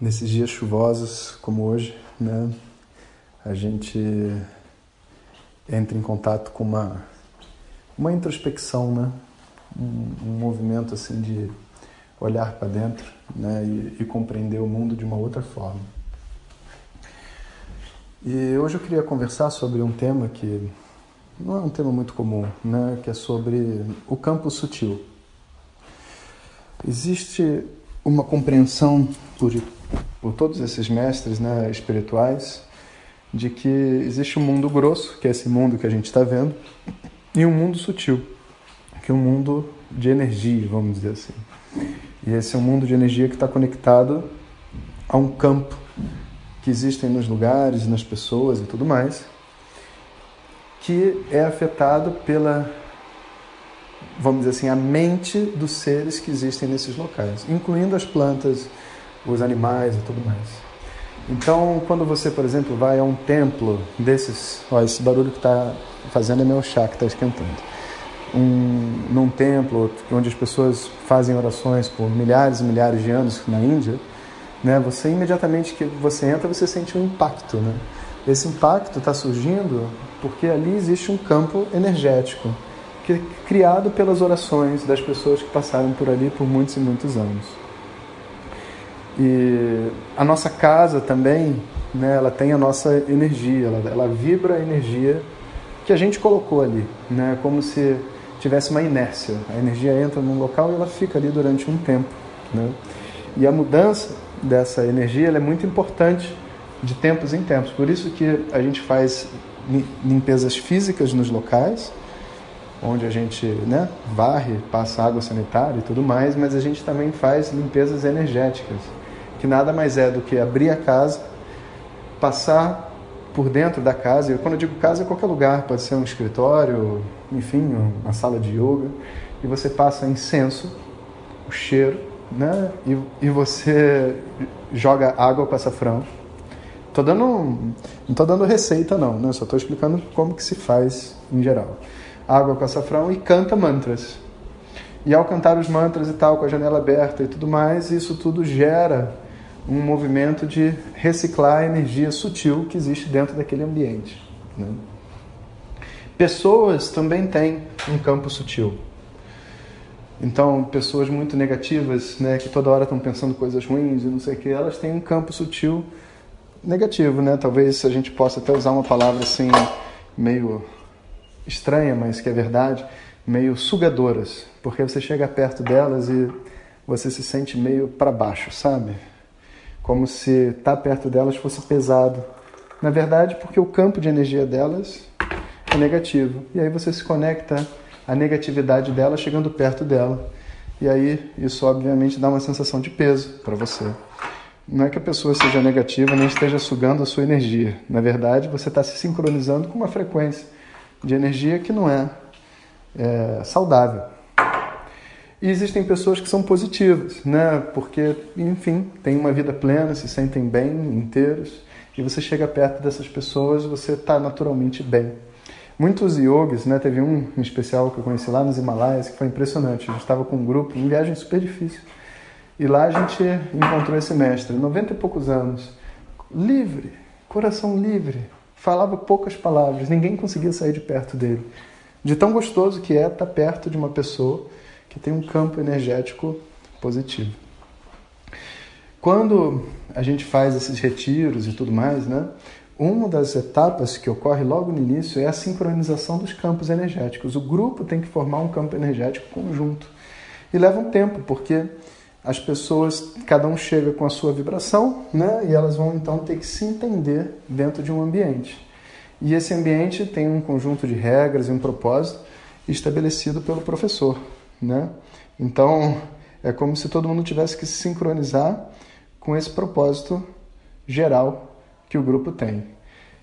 Nesses dias chuvosos como hoje, né, a gente entra em contato com uma uma introspecção, né, um, um movimento assim de olhar para dentro, né, e, e compreender o mundo de uma outra forma. E hoje eu queria conversar sobre um tema que não é um tema muito comum, né, que é sobre o campo sutil. Existe uma compreensão por, por todos esses mestres né, espirituais de que existe um mundo grosso, que é esse mundo que a gente está vendo, e um mundo sutil, que é um mundo de energia, vamos dizer assim. E esse é um mundo de energia que está conectado a um campo que existem nos lugares, nas pessoas e tudo mais, que é afetado pela, vamos dizer assim, a mente dos seres que existem nesses locais, incluindo as plantas, os animais e tudo mais. Então, quando você, por exemplo, vai a um templo desses, ó, esse barulho que está fazendo é meu chá que está esquentando. Um, num templo onde as pessoas fazem orações por milhares e milhares de anos na Índia, né? Você imediatamente que você entra, você sente um impacto, né? Esse impacto está surgindo porque ali existe um campo energético é criado pelas orações das pessoas que passaram por ali por muitos e muitos anos. E a nossa casa também, né, ela tem a nossa energia, ela, ela vibra a energia que a gente colocou ali, né, como se tivesse uma inércia. A energia entra num local e ela fica ali durante um tempo. Né? E a mudança dessa energia é muito importante de tempos em tempos. Por isso que a gente faz limpezas físicas nos locais, onde a gente né, varre, passa água sanitária e tudo mais, mas a gente também faz limpezas energéticas, que nada mais é do que abrir a casa, passar por dentro da casa, e quando eu digo casa é qualquer lugar, pode ser um escritório, enfim, uma sala de yoga, e você passa incenso, o cheiro, né? E, e você joga água com açafrão. Tô dando, não estou dando receita não, né? Só estou explicando como que se faz em geral. Água com açafrão e canta mantras. E ao cantar os mantras e tal, com a janela aberta e tudo mais, isso tudo gera um movimento de reciclar a energia sutil que existe dentro daquele ambiente. Né? Pessoas também têm um campo sutil. Então, pessoas muito negativas, né, que toda hora estão pensando coisas ruins e não sei o que, elas têm um campo sutil negativo, né? Talvez a gente possa até usar uma palavra assim meio estranha, mas que é verdade, meio sugadoras, porque você chega perto delas e você se sente meio para baixo, sabe? Como se estar tá perto delas fosse pesado. Na verdade, porque o campo de energia delas é negativo. E aí você se conecta a negatividade dela chegando perto dela. E aí isso obviamente dá uma sensação de peso para você. Não é que a pessoa seja negativa nem esteja sugando a sua energia. Na verdade, você está se sincronizando com uma frequência de energia que não é, é saudável. E existem pessoas que são positivas, né? Porque, enfim, têm uma vida plena, se sentem bem, inteiros, e você chega perto dessas pessoas, você está naturalmente bem. Muitos yogis, né? Teve um em especial que eu conheci lá nos Himalaias que foi impressionante. A gente estava com um grupo, em viagem super difícil. E lá a gente encontrou esse mestre, 90 e poucos anos, livre, coração livre, falava poucas palavras, ninguém conseguia sair de perto dele. De tão gostoso que é estar perto de uma pessoa que tem um campo energético positivo. Quando a gente faz esses retiros e tudo mais, né? Uma das etapas que ocorre logo no início é a sincronização dos campos energéticos. O grupo tem que formar um campo energético conjunto. E leva um tempo, porque as pessoas, cada um chega com a sua vibração, né? E elas vão então ter que se entender dentro de um ambiente. E esse ambiente tem um conjunto de regras e um propósito estabelecido pelo professor, né? Então, é como se todo mundo tivesse que se sincronizar com esse propósito geral que o grupo tem.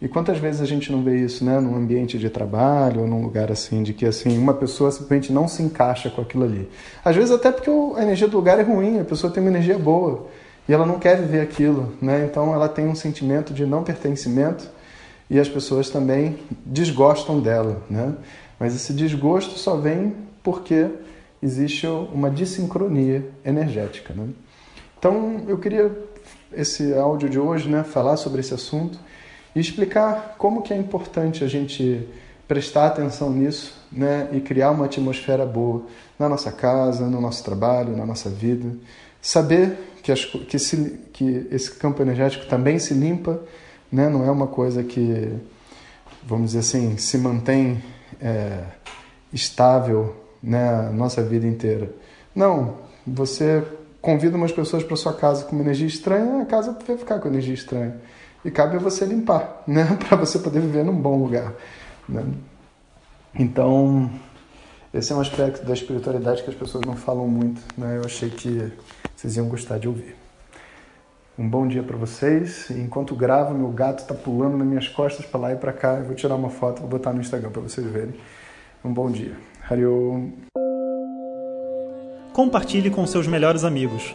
E quantas vezes a gente não vê isso, né, num ambiente de trabalho ou num lugar assim, de que assim uma pessoa simplesmente não se encaixa com aquilo ali. Às vezes até porque a energia do lugar é ruim, a pessoa tem uma energia boa e ela não quer viver aquilo, né? Então ela tem um sentimento de não pertencimento e as pessoas também desgostam dela, né? Mas esse desgosto só vem porque existe uma dissincronia energética, né? Então eu queria esse áudio de hoje, né, falar sobre esse assunto e explicar como que é importante a gente prestar atenção nisso né, e criar uma atmosfera boa na nossa casa, no nosso trabalho, na nossa vida. Saber que, as, que, se, que esse campo energético também se limpa, né, não é uma coisa que, vamos dizer assim, se mantém é, estável né, a nossa vida inteira. Não, você convida umas pessoas para sua casa com uma energia estranha, a casa vai ficar com energia estranha e cabe a você limpar, né, para você poder viver num bom lugar. Né? Então, esse é um aspecto da espiritualidade que as pessoas não falam muito, né? Eu achei que vocês iam gostar de ouvir. Um bom dia para vocês. enquanto gravo, meu gato está pulando nas minhas costas para lá e para cá. Eu vou tirar uma foto, vou botar no Instagram para vocês verem. Um bom dia. Hariom. Compartilhe com seus melhores amigos.